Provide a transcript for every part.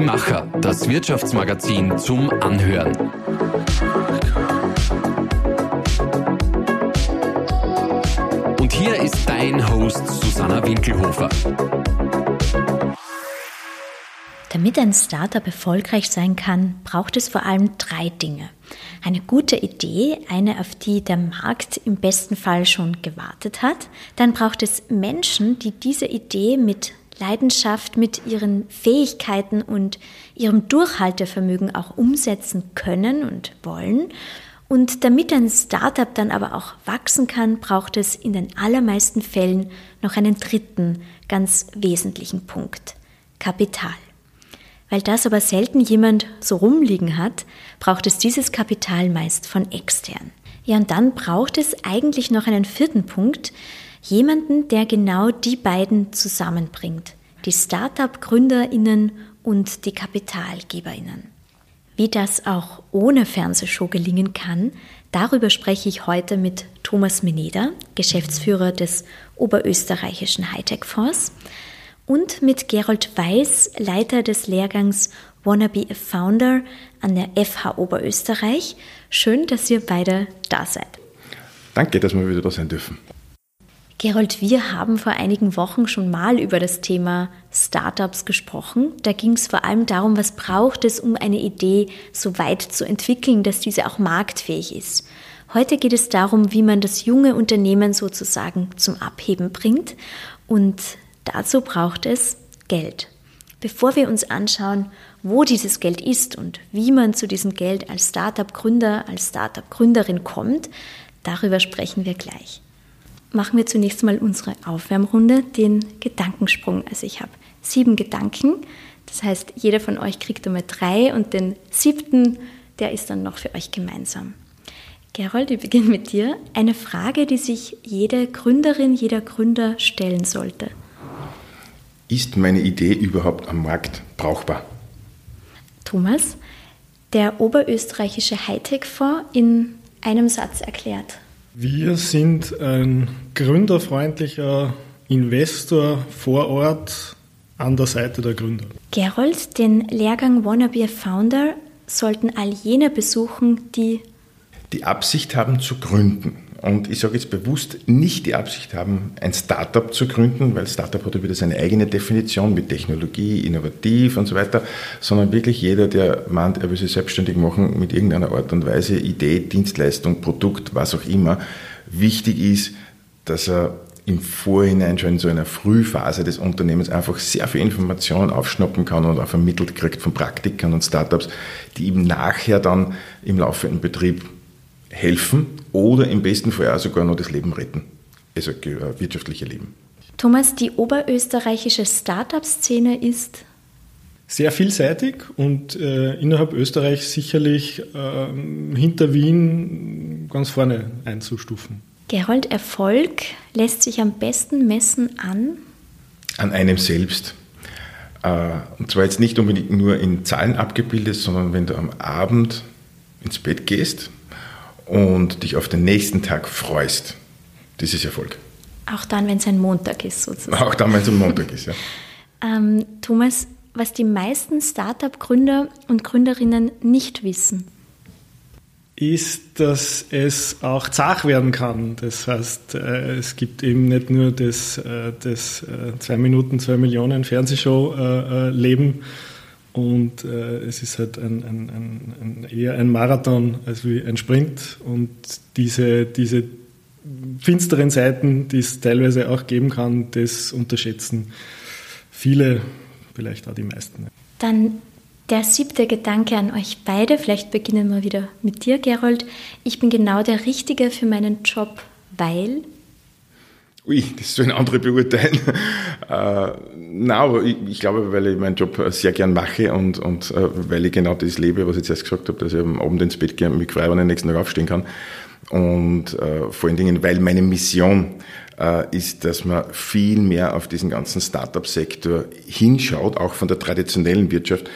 Die Macher, das Wirtschaftsmagazin zum Anhören. Und hier ist dein Host Susanna Winkelhofer. Damit ein Startup erfolgreich sein kann, braucht es vor allem drei Dinge. Eine gute Idee, eine, auf die der Markt im besten Fall schon gewartet hat. Dann braucht es Menschen, die diese Idee mit Leidenschaft, mit ihren Fähigkeiten und ihrem Durchhaltevermögen auch umsetzen können und wollen. Und damit ein Startup dann aber auch wachsen kann, braucht es in den allermeisten Fällen noch einen dritten, ganz wesentlichen Punkt. Kapital. Weil das aber selten jemand so rumliegen hat, braucht es dieses Kapital meist von extern. Ja, und dann braucht es eigentlich noch einen vierten Punkt, jemanden, der genau die beiden zusammenbringt, die Startup-Gründerinnen und die Kapitalgeberinnen. Wie das auch ohne Fernsehshow gelingen kann, darüber spreche ich heute mit Thomas Meneder, Geschäftsführer des Oberösterreichischen Hightech-Fonds und mit Gerold Weiß, Leiter des Lehrgangs Wanna Be a Founder an der FH Oberösterreich. Schön, dass ihr beide da seid. Danke, dass wir wieder da sein dürfen. Gerold, wir haben vor einigen Wochen schon mal über das Thema Startups gesprochen. Da ging es vor allem darum, was braucht es, um eine Idee so weit zu entwickeln, dass diese auch marktfähig ist. Heute geht es darum, wie man das junge Unternehmen sozusagen zum Abheben bringt. Und Dazu braucht es Geld. Bevor wir uns anschauen, wo dieses Geld ist und wie man zu diesem Geld als Startup-Gründer, als Startup-Gründerin kommt, darüber sprechen wir gleich. Machen wir zunächst mal unsere Aufwärmrunde, den Gedankensprung. Also ich habe sieben Gedanken, das heißt, jeder von euch kriegt einmal drei und den siebten, der ist dann noch für euch gemeinsam. Gerold, wir beginnen mit dir. Eine Frage, die sich jede Gründerin, jeder Gründer stellen sollte ist meine Idee überhaupt am Markt brauchbar? Thomas, der oberösterreichische Hightech-Fonds in einem Satz erklärt. Wir sind ein gründerfreundlicher Investor vor Ort an der Seite der Gründer. Gerold, den Lehrgang Wanna Be a Founder sollten all jene besuchen, die die Absicht haben zu gründen und ich sage jetzt bewusst, nicht die Absicht haben, ein Startup zu gründen, weil Startup hat ja wieder seine eigene Definition mit Technologie, innovativ und so weiter, sondern wirklich jeder, der meint, er will sich selbstständig machen mit irgendeiner Art und Weise, Idee, Dienstleistung, Produkt, was auch immer. Wichtig ist, dass er im Vorhinein schon in so einer Frühphase des Unternehmens einfach sehr viel Information aufschnappen kann und auch vermittelt kriegt von Praktikern und Startups, die ihm nachher dann im laufenden Betrieb helfen oder im besten Fall auch sogar noch das Leben retten, also äh, wirtschaftliche Leben. Thomas, die oberösterreichische Startup-Szene ist sehr vielseitig und äh, innerhalb Österreichs sicherlich äh, hinter Wien ganz vorne einzustufen. Gerold, Erfolg lässt sich am besten messen an? An einem selbst. Äh, und zwar jetzt nicht unbedingt nur in Zahlen abgebildet, sondern wenn du am Abend ins Bett gehst und dich auf den nächsten Tag freust. Das ist Erfolg. Auch dann, wenn es ein Montag ist, sozusagen. Auch dann, wenn es ein Montag ist, ja. ähm, Thomas, was die meisten Startup-Gründer und Gründerinnen nicht wissen, ist, dass es auch zach werden kann. Das heißt, äh, es gibt eben nicht nur das, äh, das äh, zwei Minuten, zwei Millionen Fernsehshow-Leben, und äh, es ist halt ein, ein, ein, eher ein Marathon als wie ein Sprint. Und diese, diese finsteren Seiten, die es teilweise auch geben kann, das unterschätzen viele, vielleicht auch die meisten. Dann der siebte Gedanke an euch beide. Vielleicht beginnen wir wieder mit dir, Gerold. Ich bin genau der Richtige für meinen Job, weil Ui, das sollen andere beurteilen. äh, nein, aber ich, ich, glaube, weil ich meinen Job sehr gern mache und, und äh, weil ich genau das lebe, was ich jetzt erst gesagt habe, dass ich am Abend ins Bett gehe und mich frei, wenn ich nächsten Tag aufstehen kann. Und äh, vor allen Dingen, weil meine Mission äh, ist, dass man viel mehr auf diesen ganzen Startup-Sektor hinschaut, auch von der traditionellen Wirtschaft,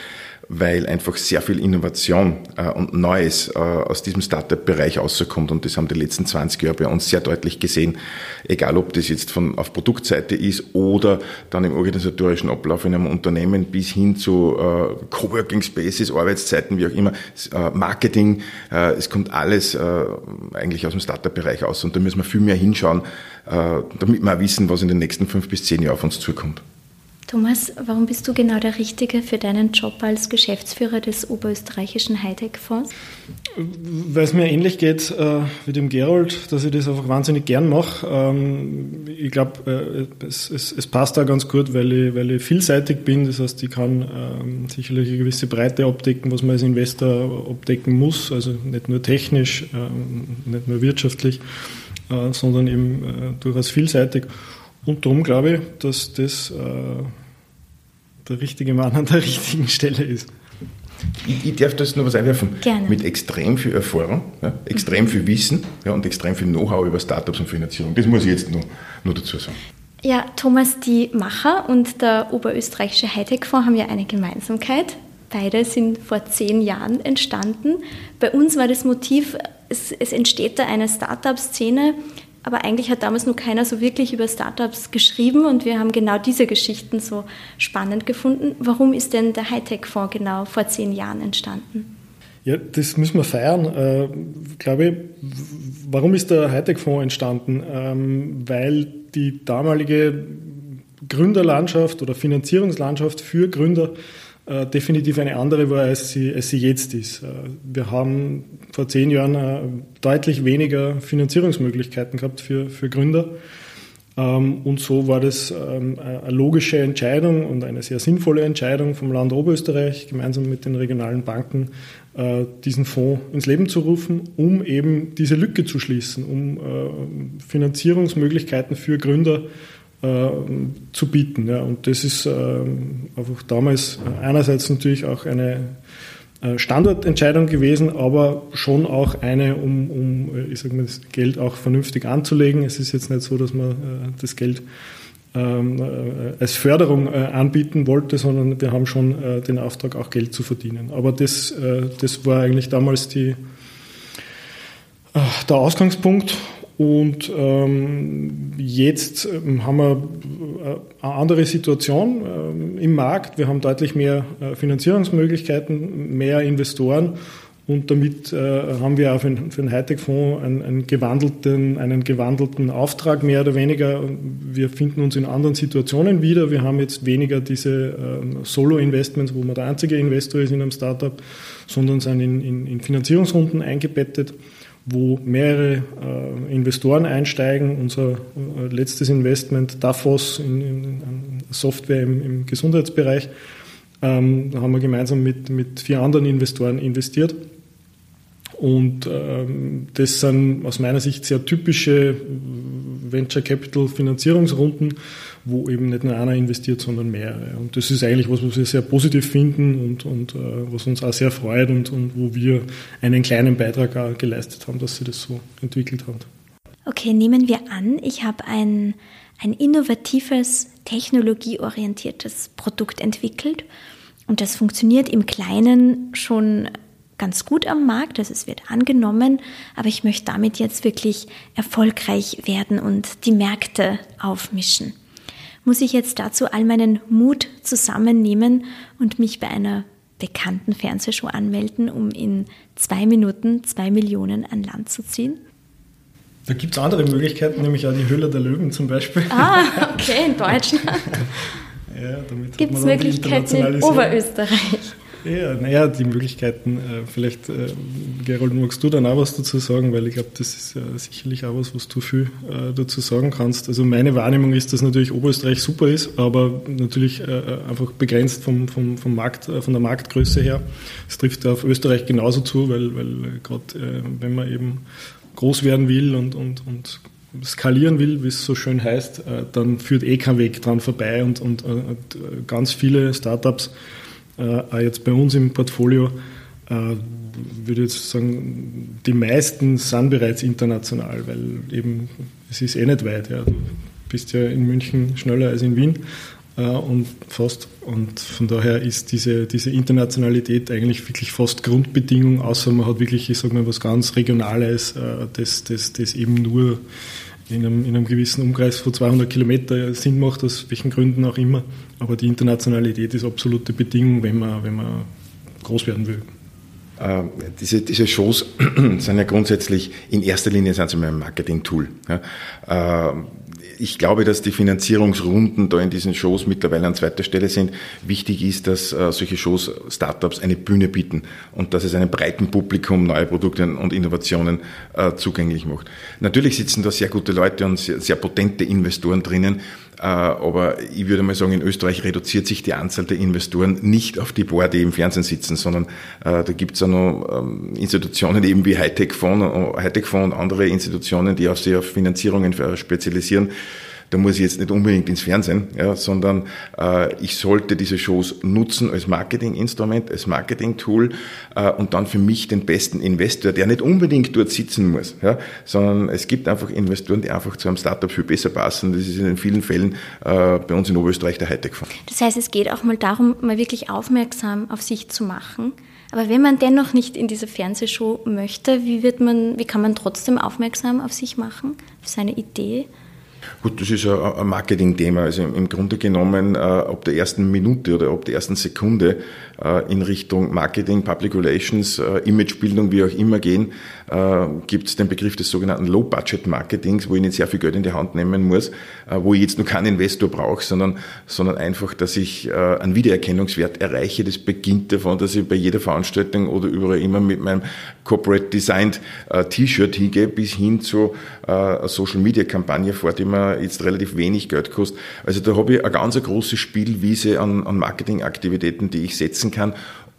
weil einfach sehr viel Innovation äh, und Neues äh, aus diesem Startup-Bereich rauskommt. Und das haben die letzten 20 Jahre bei uns sehr deutlich gesehen. Egal, ob das jetzt von, auf Produktseite ist oder dann im organisatorischen Ablauf in einem Unternehmen bis hin zu äh, Coworking Spaces, Arbeitszeiten, wie auch immer, äh, Marketing. Äh, es kommt alles äh, eigentlich aus dem Startup-Bereich aus. Und da müssen wir viel mehr hinschauen, äh, damit wir auch wissen, was in den nächsten fünf bis zehn Jahren auf uns zukommt. Thomas, warum bist du genau der Richtige für deinen Job als Geschäftsführer des oberösterreichischen Hightech-Fonds? Weil es mir ähnlich geht äh, wie dem Gerold, dass ich das einfach wahnsinnig gern mache. Ähm, ich glaube, äh, es, es, es, passt da ganz gut, weil ich, weil ich vielseitig bin. Das heißt, ich kann ähm, sicherlich eine gewisse Breite abdecken, was man als Investor abdecken muss. Also nicht nur technisch, ähm, nicht nur wirtschaftlich, äh, sondern eben äh, durchaus vielseitig. Und darum glaube ich, dass das äh, der richtige Mann an der richtigen Stelle ist. Ich, ich darf das nur was einwerfen. Gerne. Mit extrem viel Erfahrung, ja, extrem mhm. viel Wissen ja, und extrem viel Know-how über Startups und Finanzierung. Das muss ich jetzt nur, nur dazu sagen. Ja, Thomas, die Macher und der Oberösterreichische Hightech-Fonds haben ja eine Gemeinsamkeit. Beide sind vor zehn Jahren entstanden. Bei uns war das Motiv, es, es entsteht da eine Startup-Szene, aber eigentlich hat damals nur keiner so wirklich über Startups geschrieben und wir haben genau diese Geschichten so spannend gefunden. Warum ist denn der Hightech-Fonds genau vor zehn Jahren entstanden? Ja, das müssen wir feiern. Äh, glaube ich, warum ist der Hightech-Fonds entstanden? Ähm, weil die damalige Gründerlandschaft oder Finanzierungslandschaft für Gründer äh, definitiv eine andere war, als sie, als sie jetzt ist. Äh, wir haben vor zehn Jahren äh, deutlich weniger Finanzierungsmöglichkeiten gehabt für, für Gründer. Ähm, und so war das ähm, eine logische Entscheidung und eine sehr sinnvolle Entscheidung vom Land Oberösterreich, gemeinsam mit den regionalen Banken, diesen Fonds ins Leben zu rufen, um eben diese Lücke zu schließen, um Finanzierungsmöglichkeiten für Gründer äh, zu bieten. Ja. Und das ist äh, einfach damals einerseits natürlich auch eine äh, Standortentscheidung gewesen, aber schon auch eine, um, um ich sag mal, das Geld auch vernünftig anzulegen. Es ist jetzt nicht so, dass man äh, das Geld ähm, äh, als Förderung äh, anbieten wollte, sondern wir haben schon den Auftrag, auch Geld zu verdienen. Aber das, das war eigentlich damals die, der Ausgangspunkt und ähm, jetzt ähm, haben wir äh, eine andere Situation ähm, im Markt. Wir haben deutlich mehr äh, Finanzierungsmöglichkeiten, mehr Investoren und damit äh, haben wir auch für, für den Hightech-Fonds einen, einen, gewandelten, einen gewandelten Auftrag mehr oder weniger. Wir finden uns in anderen Situationen wieder. Wir haben jetzt weniger diese äh, Solo-Investments, wo man der einzige Investor ist in einem Startup, sondern sind in, in, in Finanzierungsrunden eingebettet wo mehrere äh, Investoren einsteigen. Unser äh, letztes Investment, DAFOS, in, in, Software im, im Gesundheitsbereich, ähm, da haben wir gemeinsam mit, mit vier anderen Investoren investiert. Und ähm, das sind aus meiner Sicht sehr typische Venture Capital Finanzierungsrunden, wo eben nicht nur einer investiert, sondern mehrere. Und das ist eigentlich was, was wir sehr positiv finden und, und äh, was uns auch sehr freut und, und wo wir einen kleinen Beitrag auch geleistet haben, dass sie das so entwickelt haben. Okay, nehmen wir an, ich habe ein, ein innovatives, technologieorientiertes Produkt entwickelt und das funktioniert im Kleinen schon ganz gut am Markt, also es wird angenommen, aber ich möchte damit jetzt wirklich erfolgreich werden und die Märkte aufmischen. Muss ich jetzt dazu all meinen Mut zusammennehmen und mich bei einer bekannten Fernsehshow anmelden, um in zwei Minuten zwei Millionen an Land zu ziehen? Da gibt es andere Möglichkeiten, nämlich auch die Höhle der Löwen zum Beispiel. Ah, okay, in Deutschland. ja, Gibt es Möglichkeiten in Oberösterreich? Ja, naja, die Möglichkeiten, äh, vielleicht, äh, Gerold, magst du dann auch was dazu sagen, weil ich glaube, das ist ja sicherlich auch was, was du viel äh, dazu sagen kannst. Also meine Wahrnehmung ist, dass natürlich Oberösterreich super ist, aber natürlich einfach begrenzt vom, vom, vom Markt, von der Marktgröße her. Es trifft auf Österreich genauso zu, weil, weil gerade wenn man eben groß werden will und, und, und skalieren will, wie es so schön heißt, dann führt eh kein Weg dran vorbei und, und, und ganz viele Startups äh, jetzt bei uns im Portfolio, äh, würde ich jetzt sagen, die meisten sind bereits international, weil eben es ist eh nicht weit. Ja. Du bist ja in München schneller als in Wien. und fast. Und von daher ist diese, diese Internationalität eigentlich wirklich fast Grundbedingung, außer man hat wirklich, ich sage mal, was ganz Regionales, das, das, das eben nur in einem, in einem gewissen Umkreis von 200 Kilometern Sinn macht, aus welchen Gründen auch immer. Aber die Internationalität ist absolute Bedingung, wenn man, wenn man groß werden will. Äh, diese, diese Shows sind ja grundsätzlich in erster Linie sind sie ein Marketing-Tool. Ich glaube, dass die Finanzierungsrunden da in diesen Shows mittlerweile an zweiter Stelle sind. Wichtig ist, dass äh, solche Shows Startups eine Bühne bieten und dass es einem breiten Publikum neue Produkte und Innovationen äh, zugänglich macht. Natürlich sitzen da sehr gute Leute und sehr, sehr potente Investoren drinnen, aber ich würde mal sagen, in Österreich reduziert sich die Anzahl der Investoren nicht auf die paar, die im Fernsehen sitzen, sondern äh, da gibt es auch noch ähm, Institutionen eben wie Hightech-Fonds äh, Hightech und andere Institutionen, die auf sich auf Finanzierungen spezialisieren da muss ich jetzt nicht unbedingt ins Fernsehen, ja, sondern äh, ich sollte diese Shows nutzen als Marketinginstrument, als Marketing-Tool äh, und dann für mich den besten Investor, der nicht unbedingt dort sitzen muss, ja, sondern es gibt einfach Investoren, die einfach zu einem Startup viel besser passen. Das ist in vielen Fällen äh, bei uns in Oberösterreich der Hightech-Fonds. Das heißt, es geht auch mal darum, mal wirklich aufmerksam auf sich zu machen. Aber wenn man dennoch nicht in diese Fernsehshow möchte, wie wird man, wie kann man trotzdem aufmerksam auf sich machen, auf seine Idee? Gut, das ist ein Marketing-Thema. Also im Grunde genommen, äh, ab der ersten Minute oder ab der ersten Sekunde in Richtung Marketing, Public Relations, äh, Imagebildung, wie auch immer gehen, gibt es den Begriff des sogenannten Low-Budget-Marketings, wo ich nicht sehr viel Geld in die Hand nehmen muss, wo ich jetzt nur keinen Investor brauche, sondern, sondern einfach, dass ich einen Wiedererkennungswert erreiche. Das beginnt davon, dass ich bei jeder Veranstaltung oder überall immer mit meinem Corporate Designed T-Shirt hingehe, bis hin zu einer Social-Media-Kampagne fort, die mir jetzt relativ wenig Geld kostet. Also da habe ich eine ganz große Spielwiese an, an Marketingaktivitäten, die ich setzen kann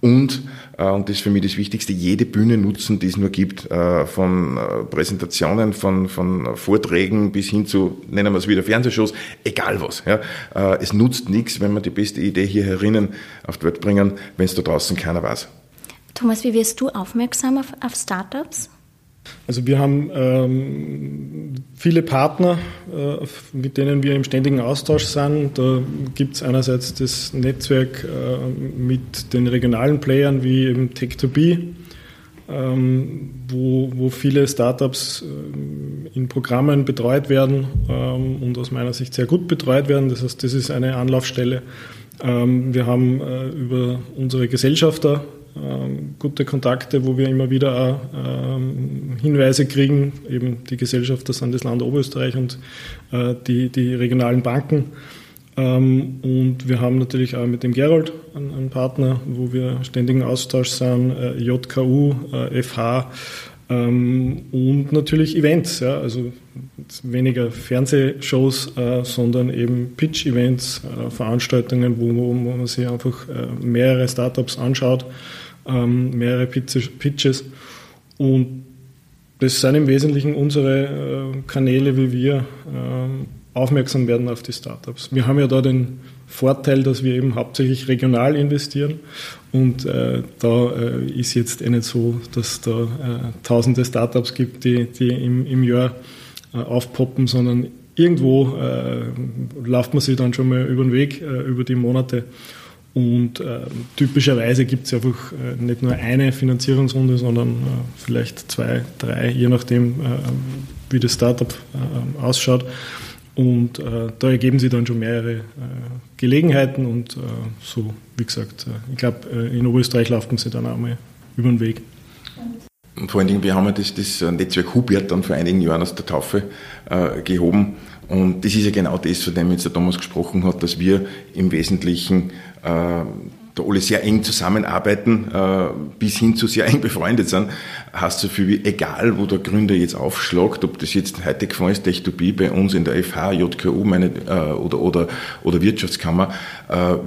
und, äh, und das ist für mich das Wichtigste, jede Bühne nutzen, die es nur gibt, äh, von äh, Präsentationen, von, von Vorträgen bis hin zu, nennen wir es wieder Fernsehshows, egal was. Ja. Es nutzt nichts, wenn wir die beste Idee hier herinnen auf die Welt bringen, wenn es da draußen keiner weiß. Thomas, wie wirst du aufmerksam auf, auf Startups? Also wir haben ähm, viele Partner, äh, mit denen wir im ständigen Austausch sind. Da gibt es einerseits das Netzwerk äh, mit den regionalen Playern wie eben Tech2B, ähm, wo, wo viele Startups äh, in Programmen betreut werden ähm, und aus meiner Sicht sehr gut betreut werden. Das heißt, das ist eine Anlaufstelle. Ähm, wir haben äh, über unsere Gesellschafter gute Kontakte, wo wir immer wieder ähm, Hinweise kriegen, eben die Gesellschaft, das sind das Land Oberösterreich und äh, die, die regionalen Banken. Ähm, und wir haben natürlich auch mit dem Gerold einen, Partner, wo wir ständigen Austausch sind, äh, JKU, FH äh, und natürlich Events, ja, also weniger Fernsehshows, sondern eben Pitch-Events, Veranstaltungen, wo man sich einfach mehrere Startups anschaut ähm, mehrere Pitches. Und das sind im Wesentlichen unsere äh, Kanäle, wie wir äh, aufmerksam werden auf die Startups. Wir haben ja da den Vorteil, dass wir eben hauptsächlich regional investieren und äh, da äh, ist jetzt eh nicht so, dass da äh, tausende Startups gibt, die, die im, im Jahr äh, aufpoppen, sondern irgendwo läuft man sich dann schon mal über den Weg, über die Monate und äh, typischerweise gibt es einfach äh, nicht nur eine Finanzierungsrunde, sondern äh, vielleicht zwei, drei, je nachdem, äh, wie das Startup äh, ausschaut. Und äh, da ergeben sich dann schon mehrere Gelegenheiten und so, wie gesagt, ich glaube, in Oberösterreich läuft man sich dann auch mal über den Weg. Und vor allen Dingen, wir haben ja das, das Netzwerk Hubert dann vor einigen Jahren aus der Taufe gehoben. Und das ist ja genau das, von dem jetzt der Thomas gesprochen hat, dass wir im Wesentlichen äh, da alle sehr eng zusammenarbeiten, äh, bis hin zu sehr eng befreundet sind, heißt so viel wie, egal wo der Gründer jetzt aufschlagt, ob das jetzt heute gefallen ist, Tech2B bei uns in der FH, JKU meine, äh, oder, oder, oder Wirtschaftskammer,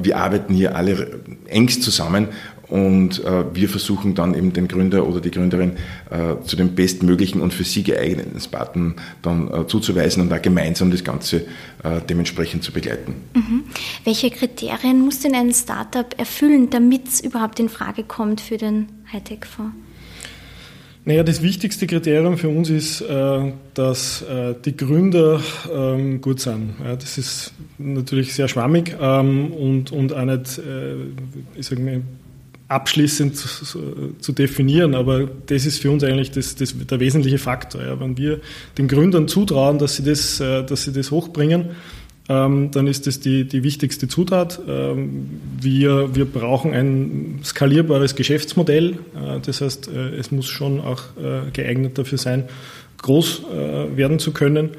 wir arbeiten hier alle engst zusammen und äh, wir versuchen dann eben den Gründer oder die Gründerin äh, zu dem bestmöglichen und für sie geeigneten Sparten dann äh, zuzuweisen und da gemeinsam das Ganze äh, dementsprechend zu begleiten. Mhm. Welche Kriterien muss denn ein Startup erfüllen, damit es überhaupt in Frage kommt für den Hightech-Fonds? Naja, das wichtigste Kriterium für uns ist, äh, dass äh, die Gründer ähm, gut sind. Das ist natürlich sehr schwammig ähm, und, und auch nicht, ich sage mal, abschließend zu, definieren, aber das ist für uns eigentlich das, das, der wesentliche Faktor. Wenn wir den Gründern zutrauen, dass sie das, dass sie das hochbringen, ähm, dann ist das die, die wichtigste Zutat. Ähm, wir, wir brauchen ein skalierbares Geschäftsmodell. Äh, das heißt, äh, es muss schon auch äh, geeignet dafür sein, groß äh, werden zu können.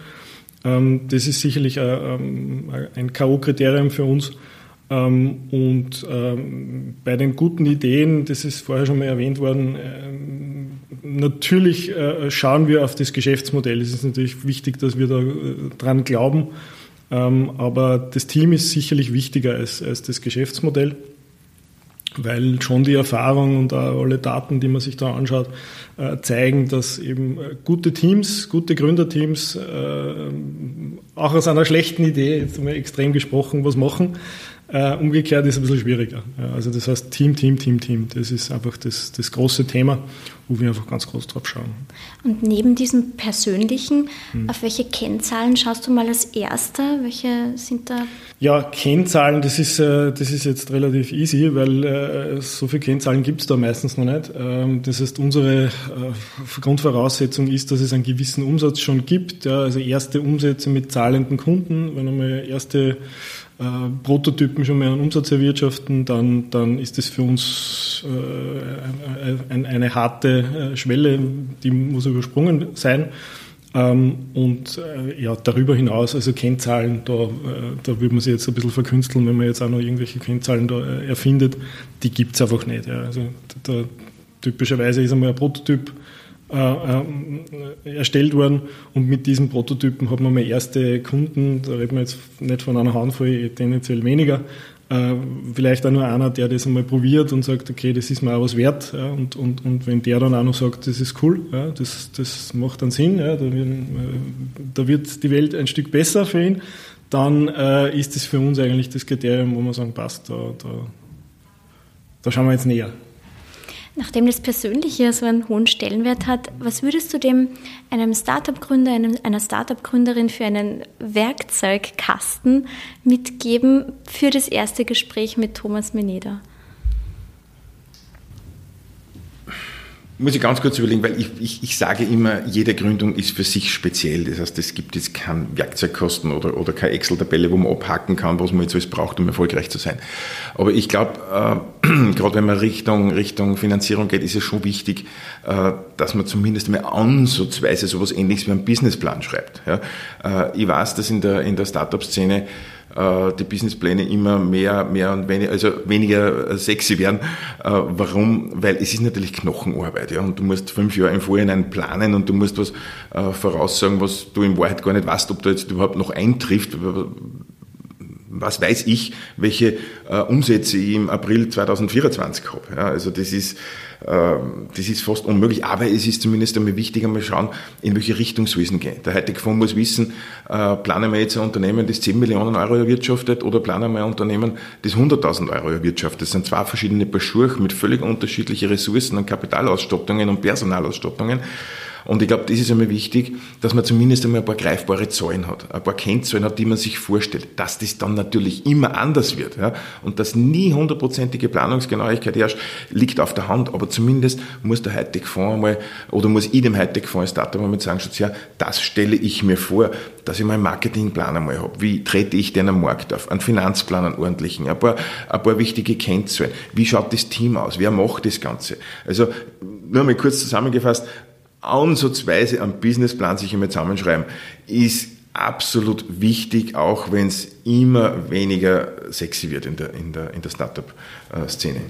Ähm, das ist sicherlich äh, ähm, ein K.O.-Kriterium für uns. Ähm, und ähm, bei den guten Ideen, das ist vorher schon mal erwähnt worden, natürlich äh, schauen wir auf das Geschäftsmodell. Es ist natürlich wichtig, dass wir da dran glauben ähm, aber das Team ist sicherlich wichtiger als, als das Geschäftsmodell, weil schon die Erfahrung und alle Daten, die man sich da anschaut, äh, zeigen, dass eben äh, gute Teams, gute Gründerteams äh, auch aus einer schlechten Idee, jetzt mal extrem gesprochen, was machen. Äh, umgekehrt ist es ein bisschen schwieriger. Also das heißt Team, Team, Team, Team. Das ist einfach das, das große Thema, wo wir einfach ganz groß drauf schauen. Und neben diesem persönlichen, hm. auf welche Kennzahlen schaust du mal als Erster? Welche sind da? Ja, Kennzahlen, das ist, äh, das ist jetzt relativ easy, weil äh, so viele Kennzahlen gibt es da meistens noch nicht. Ähm, das heißt, unsere Grundvoraussetzung ist, dass es einen gewissen Umsatz schon gibt. Also erste Umsätze mit zahlenden Kunden, wenn einmal erste äh, Prototypen schon mehr an Umsatz erwirtschaften, dann, dann ist das für uns äh, ein, eine harte äh, Schwelle, die muss übersprungen sein. Ähm, und äh, ja, darüber hinaus, also Kennzahlen, da, äh, da würde man sich jetzt ein bisschen verkünsteln, wenn man jetzt auch noch irgendwelche Kennzahlen da äh, erfindet, die gibt es einfach nicht. Ja. Also da, typischerweise ist einmal ein Prototyp äh, äh, erstellt worden. Und mit diesen Prototypen hat man mal erste Kunden, da reden wir jetzt nicht von einer Handvoll, tendenziell weniger, äh, vielleicht auch nur einer, der das einmal probiert und sagt, okay, das ist mir auch was wert und, und, und wenn der dann auch noch sagt, das ist cool, das, das macht dann Sinn, da, wird, die Welt ein Stück besser für ihn, dann ist das für uns eigentlich das Kriterium, wo man sagen, passt, da, da, da schauen wir jetzt näher. Nachdem das Persönliche so einen hohen Stellenwert hat, was würdest du dem einem Startup-Gründer, einer Startup-Gründerin für einen Werkzeugkasten mitgeben für das erste Gespräch mit Thomas Meneder? Muss ich ganz kurz überlegen, weil ich, ich, ich sage immer, jede Gründung ist für sich speziell. Das heißt, es gibt jetzt keinen Werkzeugkosten oder, oder keine Excel-Tabelle, wo man abhaken kann, was man jetzt alles braucht, um erfolgreich zu sein. Aber ich glaube, äh, gerade wenn man Richtung, Richtung Finanzierung geht, ist es schon wichtig, äh, dass man zumindest mal ansatzweise sowas ähnliches wie einen Businessplan schreibt. Ja? Äh, ich weiß, dass in der, in der Startup-Szene die Businesspläne immer mehr, mehr und weniger, also weniger sexy werden. Äh, warum? Weil es ist natürlich Knochenarbeit, ja, und du musst fünf Jahre im Vorhinein planen und du musst was äh, voraussagen, was du in Wahrheit gar nicht weißt, ob da jetzt überhaupt noch eintrifft was weiß ich, welche äh, Umsätze ich im April 2024 habe. Ja, also das ist, äh, das ist fast unmöglich, aber es ist zumindest einmal wichtig, einmal schauen, in welche Richtung soll es gehen. Der heutige Fonds muss wissen, äh, planen wir jetzt ein Unternehmen, das 10 Millionen Euro erwirtschaftet oder planen wir ein Unternehmen, das 100.000 Euro erwirtschaftet. Das sind zwei verschiedene Paar mit völlig unterschiedlichen Ressourcen und Kapitalausstattungen und Personalausstattungen. Und ich glaube, das ist einmal wichtig, dass man zumindest einmal ein paar greifbare Zahlen hat, ein paar Kennzahlen hat, die man sich vorstellt. Dass das dann natürlich immer anders wird ja, und dass nie hundertprozentige Planungsgenauigkeit herrscht, liegt auf der Hand, aber zumindest muss der heutige Fonds einmal, oder muss ich dem heutigen Fonds als Startup einmal sagen, ja, das stelle ich mir vor, dass ich mal einen Marketingplan einmal habe. Wie trete ich denn am Markt auf? Einen Finanzplan, einen ordentlichen, ein paar, ein paar wichtige Kennzahlen. Wie schaut das Team aus? Wer macht das Ganze? Also, nur mal kurz zusammengefasst, ansatzweise einen Businessplan sich einmal zusammenschreiben, ist absolut wichtig, auch wenn es immer weniger sexy wird in der, in der, in der Startup-Szene.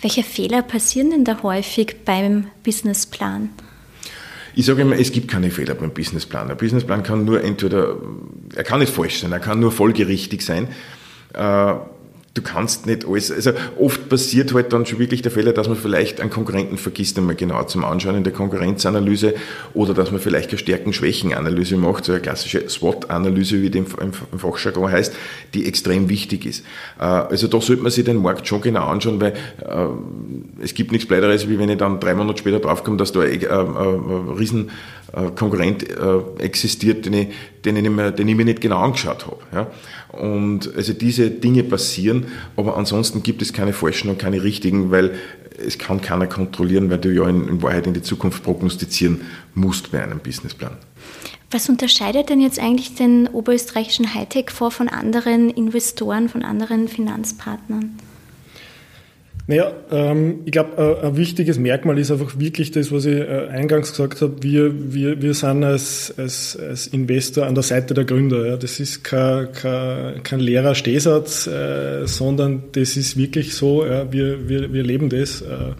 Welche Fehler passieren denn da häufig beim Businessplan? Ich sage immer, es gibt keine Fehler beim Businessplan. Ein Businessplan kann nur entweder, er kann nicht falsch sein, er kann nur folgerichtig sein. Äh, du kannst nicht alles, also oft passiert halt dann schon wirklich der Fehler, dass man vielleicht einen Konkurrenten vergisst, einmal genauer zum Anschauen in der Konkurrenzanalyse oder dass man vielleicht eine Stärken-Schwächen-Analyse macht, so eine klassische SWOT-Analyse, wie die im, im Fachjargon heißt, die extrem wichtig ist. Äh, also da sollte man sich den Markt schon genau anschauen, weil äh, es gibt nichts Bleideres, wie wenn ich dann drei Monate später draufkomme, dass da ein, ein, ein riesen Konkurrent existiert, den ich, den ich, mehr, den ich mir nicht genau angeschaut habe. Ja. Und also diese Dinge passieren, aber ansonsten gibt es keine falschen und keine richtigen, weil es kann keiner kontrollieren, weil du ja in, in Wahrheit in die Zukunft prognostizieren musst bei einem Businessplan. Was unterscheidet denn jetzt eigentlich den oberösterreichischen Hightech-Fonds von anderen Investoren, von anderen Finanzpartnern? Naja, ähm, ich glaube, äh, ein wichtiges Merkmal ist einfach wirklich das, was ich äh, eingangs gesagt habe. Wir, wir, wir sind als, als, als Investor an der Seite der Gründer. Ja. Das ist kein, kein, kein leerer Stehsatz, äh, sondern das ist wirklich so, ja, wir, wir, wir leben das. Äh,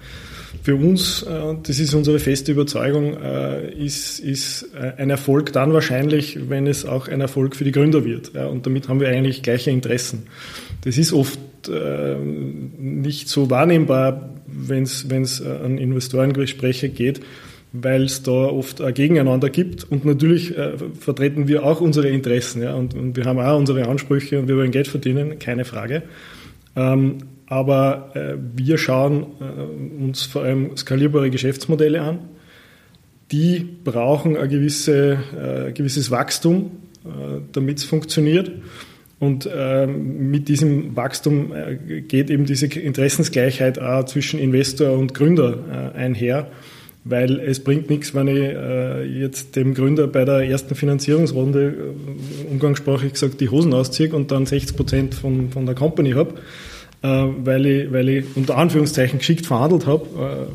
für uns, äh, das ist unsere feste Überzeugung, äh, ist, ist ein Erfolg dann wahrscheinlich, wenn es auch ein Erfolg für die Gründer wird. Ja. Und damit haben wir eigentlich gleiche Interessen. Das ist oft äh, nicht so wahrnehmbar, wenn es äh, an Investorengespräche geht, weil es da oft ein Gegeneinander gibt. Und natürlich äh, vertreten wir auch unsere Interessen. Ja, und, und, wir haben auch unsere Ansprüche und wir wollen Geld verdienen, keine Frage. Ähm, aber äh, wir schauen äh, uns vor allem skalierbare Geschäftsmodelle an. Die brauchen ein gewisse, äh, gewisses Wachstum, damit es funktioniert. Und äh, mit diesem Wachstum äh, geht eben diese Interessensgleichheit auch zwischen Investor und Gründer äh, einher, weil es bringt nichts, wenn ich jetzt dem Gründer bei der ersten Finanzierungsrunde, umgangssprachlich gesagt, die Hosen ausziehe und dann 60 Prozent von, von der Company habe, weil, ich, weil ich unter Anführungszeichen geschickt verhandelt habe,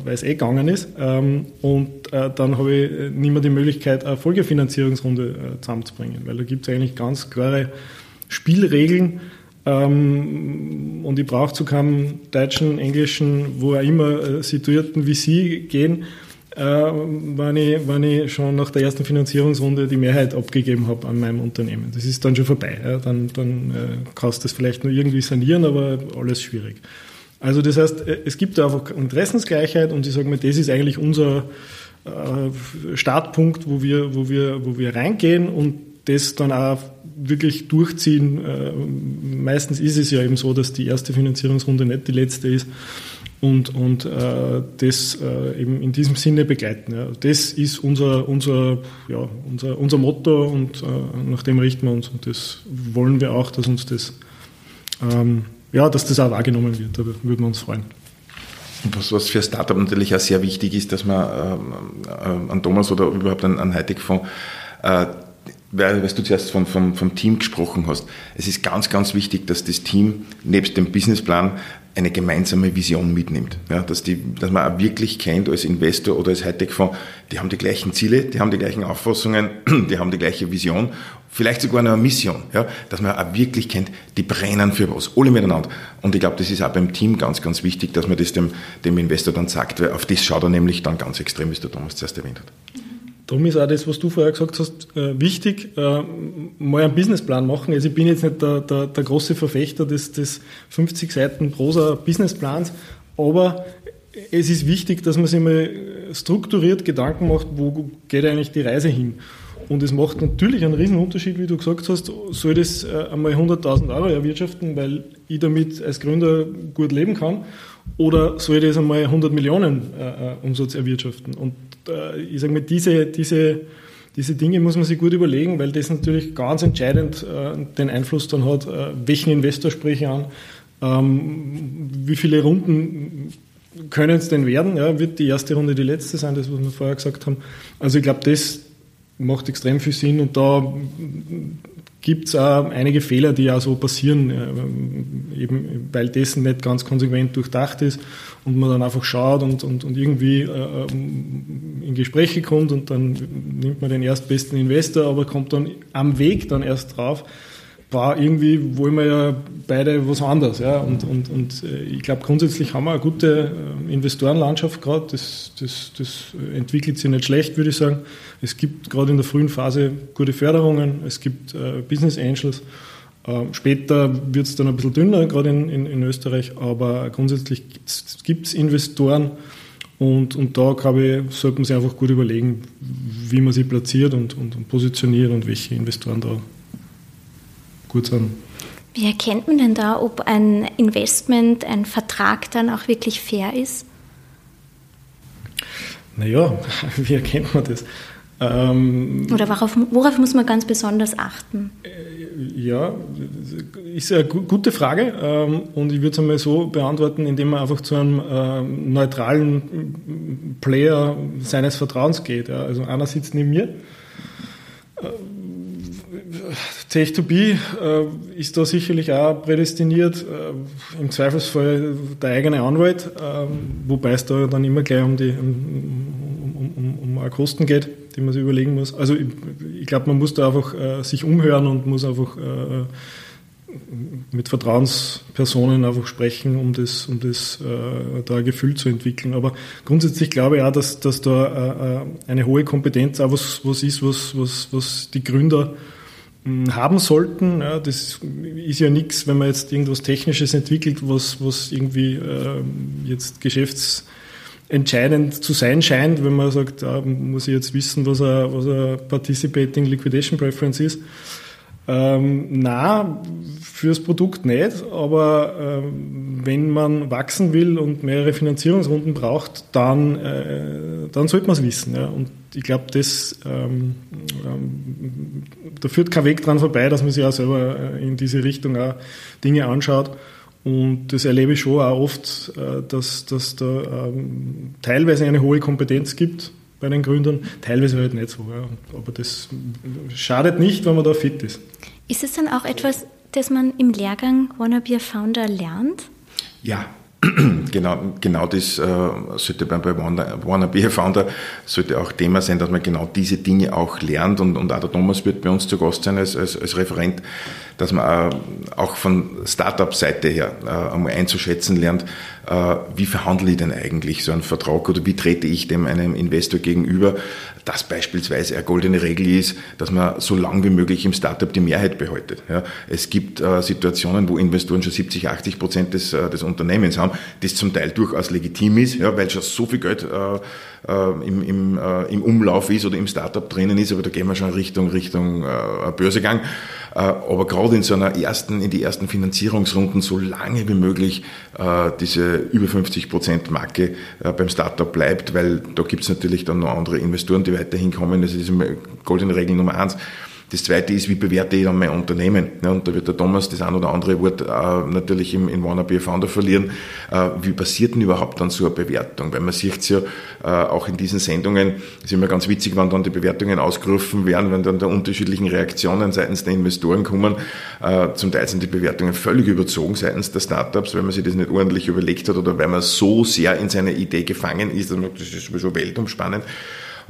weil es eh gegangen ist. Ähm, und dann habe ich nicht mehr die Möglichkeit, eine Folgefinanzierungsrunde zusammenzubringen, weil da gibt es eigentlich ganz klare Spielregeln. Ähm, und ich brauche zu keinem deutschen, englischen, wo auch immer äh, situierten VC gehen, äh, wenn, ich, wenn ich schon nach der ersten Finanzierungsrunde die Mehrheit abgegeben habe an meinem Unternehmen. Das ist dann schon vorbei. Ja? Dann, dann äh, kannst du das vielleicht nur irgendwie sanieren, aber alles schwierig. Also das heißt, äh, es gibt da einfach Interessensgleichheit und ich sage mal, das ist eigentlich unser äh, Startpunkt, wo wir, wo, wir, wo wir reingehen und das dann auch wirklich durchziehen. Äh, meistens ist es ja eben so, dass die erste Finanzierungsrunde nicht die letzte ist und, und äh, das äh, eben in diesem Sinne begleiten. Ja. Das ist unser, unser, ja, unser, unser Motto und äh, nach dem richten wir uns und das wollen wir auch, dass uns das, ähm, ja, dass das auch wahrgenommen wird. Da würden wir uns freuen. Was, was für Startup natürlich auch sehr wichtig ist, dass man ähm, äh, an Thomas oder überhaupt an, an Hightech-Fonds äh, weil, weil du zuerst von, vom, vom Team gesprochen hast. Es ist ganz, ganz wichtig, dass das Team nebst dem Businessplan eine gemeinsame Vision mitnimmt. Ja, dass, die, dass man auch wirklich kennt als Investor oder als Hightech-Fonds, die haben die gleichen Ziele, die haben die gleichen Auffassungen, die haben die gleiche Vision, vielleicht sogar eine Mission. Ja, dass man auch wirklich kennt, die brennen für was, alle miteinander. Und ich glaube, das ist auch beim Team ganz, ganz wichtig, dass man das dem, dem Investor dann sagt, weil auf das schaut er nämlich dann ganz extrem, wie es der Thomas zuerst erwähnt hat. Darum ist auch das, was du vorher gesagt hast, äh, wichtig, äh, mal einen Businessplan machen. Also ich bin jetzt nicht der, der, der große Verfechter des, des 50 Seiten Prosa Businessplans, aber es ist wichtig, dass man sich mal strukturiert Gedanken macht, wo geht eigentlich die Reise hin. Und es macht natürlich einen riesen Unterschied, wie du gesagt hast, soll das äh, einmal 100.000 Euro erwirtschaften, weil ich damit als Gründer gut leben kann, oder soll das einmal 100 Millionen Umsatz erwirtschaften? Und äh, ich sage mal, diese, diese, diese Dinge muss man sich gut überlegen, weil das natürlich ganz entscheidend äh, den Einfluss dann hat, äh, welchen Investor spreche ich an, ähm, wie viele Runden können es denn werden, ja, wird die erste Runde die letzte sein, das was wir vorher gesagt haben. Also ich glaube, das macht extrem viel Sinn und da gibt es auch einige Fehler, die ja so passieren, äh, eben weil dessen nicht ganz konsequent durchdacht ist und man dann einfach schaut und, und, und irgendwie äh, in Gespräche kommt und dann nimmt man den erstbesten Investor, aber kommt dann am Weg dann erst drauf, war irgendwie, wollen wir ja beide was anderes. Ja? Und, und, und äh, ich glaube, grundsätzlich haben wir eine gute äh, Investorenlandschaft gerade. Das, das, das entwickelt sich nicht schlecht, würde ich sagen. Es gibt gerade in der frühen Phase gute Förderungen, es gibt äh, Business Angels Ähm, später wird es dann ein bisschen dünner, gerade in, in, in Österreich, aber grundsätzlich gibt es Investoren und, und da, glaube ich, sollte man sich einfach gut überlegen, wie man sie platziert und, und, und positioniert und welche Investoren da gut sind. Wie erkennt man denn da, ob ein Investment, ein Vertrag dann auch wirklich fair ist? Naja, wie erkennt man das? Ähm, Oder worauf, worauf, muss man ganz besonders achten? Äh, ja, ist eine gute Frage ähm, und ich würde es einmal so beantworten, indem man einfach zu einem ähm, neutralen Player seines Vertrauens geht. Also einer sitzt neben mir. Tech2B äh, ist da sicherlich auch prädestiniert, äh, im Zweifelsfall der eigene Anwalt, wobei es da dann immer gleich um die um, um, um, um Kosten geht die man sich überlegen muss. Also ich, ich glaube, man muss da einfach äh, sich umhören und muss einfach äh, mit Vertrauenspersonen einfach sprechen, um das, um das äh, da ein Gefühl zu entwickeln. Aber grundsätzlich glaube ich auch, dass, dass da äh, eine hohe Kompetenz auch was, was ist, was, was, was die Gründer haben sollten. Ja, das ist ja nichts, wenn man jetzt irgendwas Technisches entwickelt, was, was irgendwie äh, jetzt Geschäfts entscheidend zu sein scheint, wenn man sagt, da muss ich jetzt wissen, was ein, was ein Participating Liquidation Preference ist. Ähm, na, fürs Produkt nicht, aber ähm, wenn man wachsen will und mehrere Finanzierungsrunden braucht, dann, äh, dann sollte man es wissen. Ja. Und ich glaube, das, ähm, ähm, da führt kein Weg dran vorbei, dass man sich auch selber äh, in diese Richtung auch Dinge anschaut. Und das erlebe ich schon auch oft, äh, dass, dass da ähm, teilweise eine hohe Kompetenz gibt bei den Gründern, teilweise halt nicht so. Ja. Aber das schadet nicht, wenn man da fit ist. Ist es dann auch etwas, das man im Lehrgang Wanna Be a Founder lernt? Ja, genau, genau das äh, sollte beim bei Wanna Be a Founder sollte auch Thema sein, dass man genau diese Dinge auch lernt und, und auch der Thomas wird bei uns zu Gast sein als, als, als Referent, dass man auch von Startup-Seite her äh, einmal einzuschätzen lernt, äh, wie verhandle ich denn eigentlich so einen Vertrag oder wie trete ich dem einem Investor gegenüber, dass beispielsweise eine goldene Regel ist, dass man so lang wie möglich im Startup die Mehrheit behaltet. Es gibt äh, Situationen, wo Investoren schon 70, 80 Prozent des, äh, des Unternehmens haben, das zum Teil durchaus legitim ist, weil schon so viel Geld äh, äh, im, im, äh, im Umlauf ist oder im Startup drinnen ist, aber da gehen wir schon Richtung, Richtung äh, Börsegang. Äh, aber gerade in so einer ersten, in die ersten Finanzierungsrunden so lange wie möglich äh, diese über 50 Prozent Marke äh, beim Startup bleibt, weil da gibt es natürlich dann noch andere Investoren, die weiterhin kommen. Das ist die goldene Regel Nummer eins. Das zweite ist, wie bewerte ich dann mein Unternehmen? Und da wird der Thomas das ein oder andere Wort äh, natürlich im, in Wannabe Founder verlieren. Äh, wie passiert denn überhaupt dann so eine Bewertung? Weil man sieht es ja äh, auch in diesen Sendungen, es ist immer ganz witzig, wenn dann die Bewertungen ausgerufen werden, wenn dann da unterschiedlichen Reaktionen seitens der Investoren kommen. Äh, zum Teil sind die Bewertungen völlig überzogen seitens der Startups, weil man sich das nicht ordentlich überlegt hat oder weil man so sehr in seiner Idee gefangen ist. Das ist sowieso weltumspannend.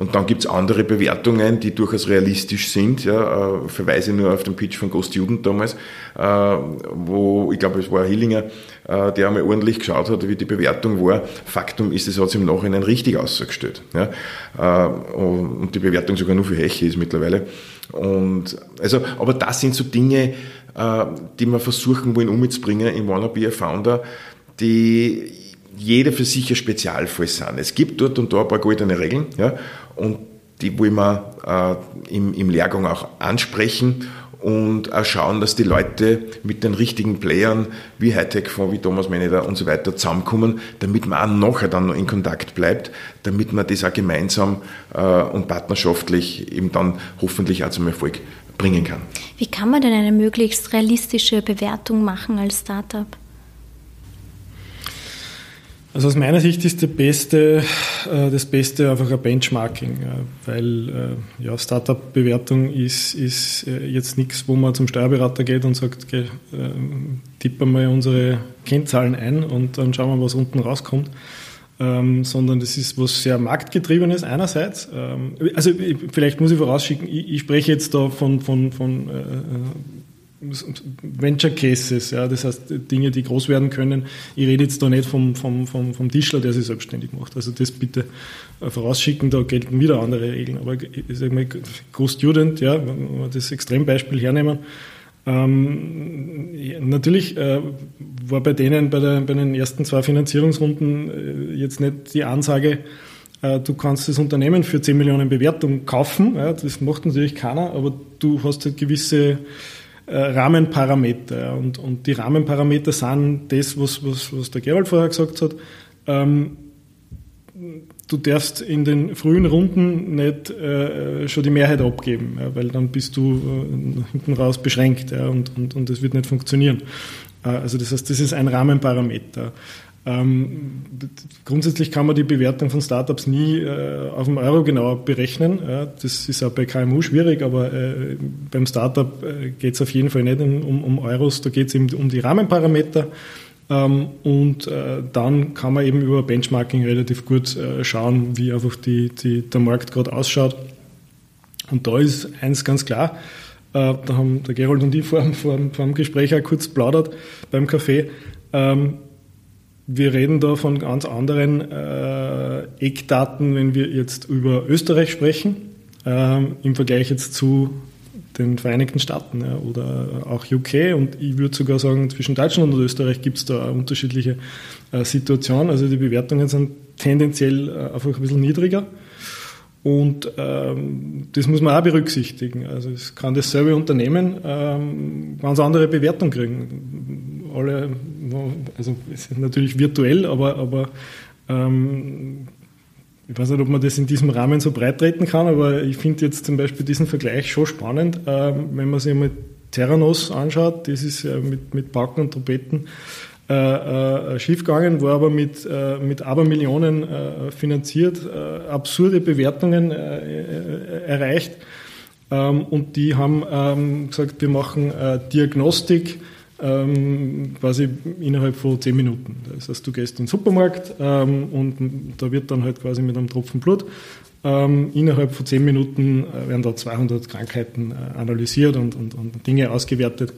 Und dann gibt's andere Bewertungen, die durchaus realistisch sind. Ja, äh, verweise nur auf den Pitch von Go Student damals, äh, wo ich glaube, es war Hillinger, äh, der einmal ordentlich geschaut hat, wie die Bewertung war. Faktum ist, es hat sich im Nachhinein richtig ausgestellt. Ja, äh, und die Bewertung sogar nur für Heche ist mittlerweile. Und also, aber das sind so Dinge, äh, die wir versuchen wollen umzubringen in Wanna Be a Founder, die jeder für sich ein Spezialfall sind. Es gibt dort und da ein paar goldene Regeln, ja, und die wollen wir äh, im, im Lehrgang auch ansprechen und auch schauen, dass die Leute mit den richtigen Playern wie Hightech-Fonds, wie Thomas Meneder und so weiter zusammenkommen, damit man auch nachher dann noch in Kontakt bleibt, damit man das auch gemeinsam äh, und partnerschaftlich eben dann hoffentlich auch zum Erfolg bringen kann. Wie kann man denn eine möglichst realistische Bewertung machen als Startup? Also aus meiner Sicht ist der beste, äh, das Beste einfach ein Benchmarking, weil äh, ja, Startup-Bewertung ist, ist äh, jetzt nichts, wo man zum Steuerberater geht und sagt, okay, tippen wir unsere Kennzahlen ein und dann schauen wir, was unten rauskommt. Ähm, sondern das ist was sehr marktgetriebenes einerseits. Ähm, also vielleicht muss ich vorausschicken, ich, spreche jetzt da von, von, von äh, Venture Cases, ja, das heißt Dinge, die groß werden können. Ich rede jetzt da nicht vom, vom, vom, vom Tischler, der sich selbstständig macht. Also das bitte äh, vorausschicken, da gelten wieder andere Regeln. Aber ich sage mal, Go-Student, ja, wenn wir das Extrembeispiel hernehmen, Ähm, natürlich äh, war bei denen bei, der, bei, den ersten zwei Finanzierungsrunden äh, jetzt nicht die Ansage, äh, du kannst das Unternehmen für 10 Millionen Bewertung kaufen. Das macht natürlich keiner, aber du hast halt gewisse Rahmenparameter. Ja, und, und die Rahmenparameter sind das, was, was, was der Gerald vorher gesagt hat. Ähm, du darfst in den frühen Runden nicht äh, schon die Mehrheit abgeben, ja, weil dann bist du äh, hinten raus beschränkt ja, und, und, und das wird nicht funktionieren. Äh, also das heißt, das ist ein Rahmenparameter. Ähm, grundsätzlich kann man die Bewertung von Startups nie äh, auf dem Euro genauer berechnen. Ja, das ist auch bei KMU schwierig, aber äh, beim Startup äh, geht es auf jeden Fall nicht um, um Euros, da geht es eben um die Rahmenparameter. Ähm, und äh, dann kann man eben über Benchmarking relativ gut äh, schauen, wie einfach die, die, der Markt gerade ausschaut. Und da ist eins ganz klar, äh, da haben der Gerold und ich vor, vor, vor dem Gespräch auch kurz plaudert beim Café. Ähm, wir reden da von ganz anderen äh, Eckdaten, wenn wir jetzt über Österreich sprechen, ähm, im Vergleich jetzt zu den Vereinigten Staaten ja, oder auch UK und ich würde sogar sagen, zwischen Deutschland und Österreich gibt es da unterschiedliche äh, Situation. Also die Bewertungen sind tendenziell äh, einfach ein bisschen niedriger. Und ähm, das muss man auch berücksichtigen. Also es kann dasselbe Unternehmen ähm, ganz andere Bewertung kriegen. Alle, also es ist natürlich virtuell, aber, aber ähm, ich weiß nicht, ob man das in diesem Rahmen so breit treten kann, aber ich finde jetzt zum Beispiel diesen Vergleich schon spannend, äh, wenn man sich einmal Terranos anschaut, das ist ja mit, mit Backen und Trompeten äh, äh, schiefgegangen, war aber mit, äh, mit Abermillionen äh, finanziert, äh, absurde Bewertungen äh, erreicht. Ähm, und die haben ähm, gesagt, wir machen Diagnostik ähm, quasi innerhalb von zehn Minuten. Das heißt, du gehst in den Supermarkt ähm, und da wird dann halt quasi mit einem Tropfen Blut ähm, innerhalb von zehn Minuten äh, werden da 200 Krankheiten äh, analysiert und, und, und Dinge ausgewertet.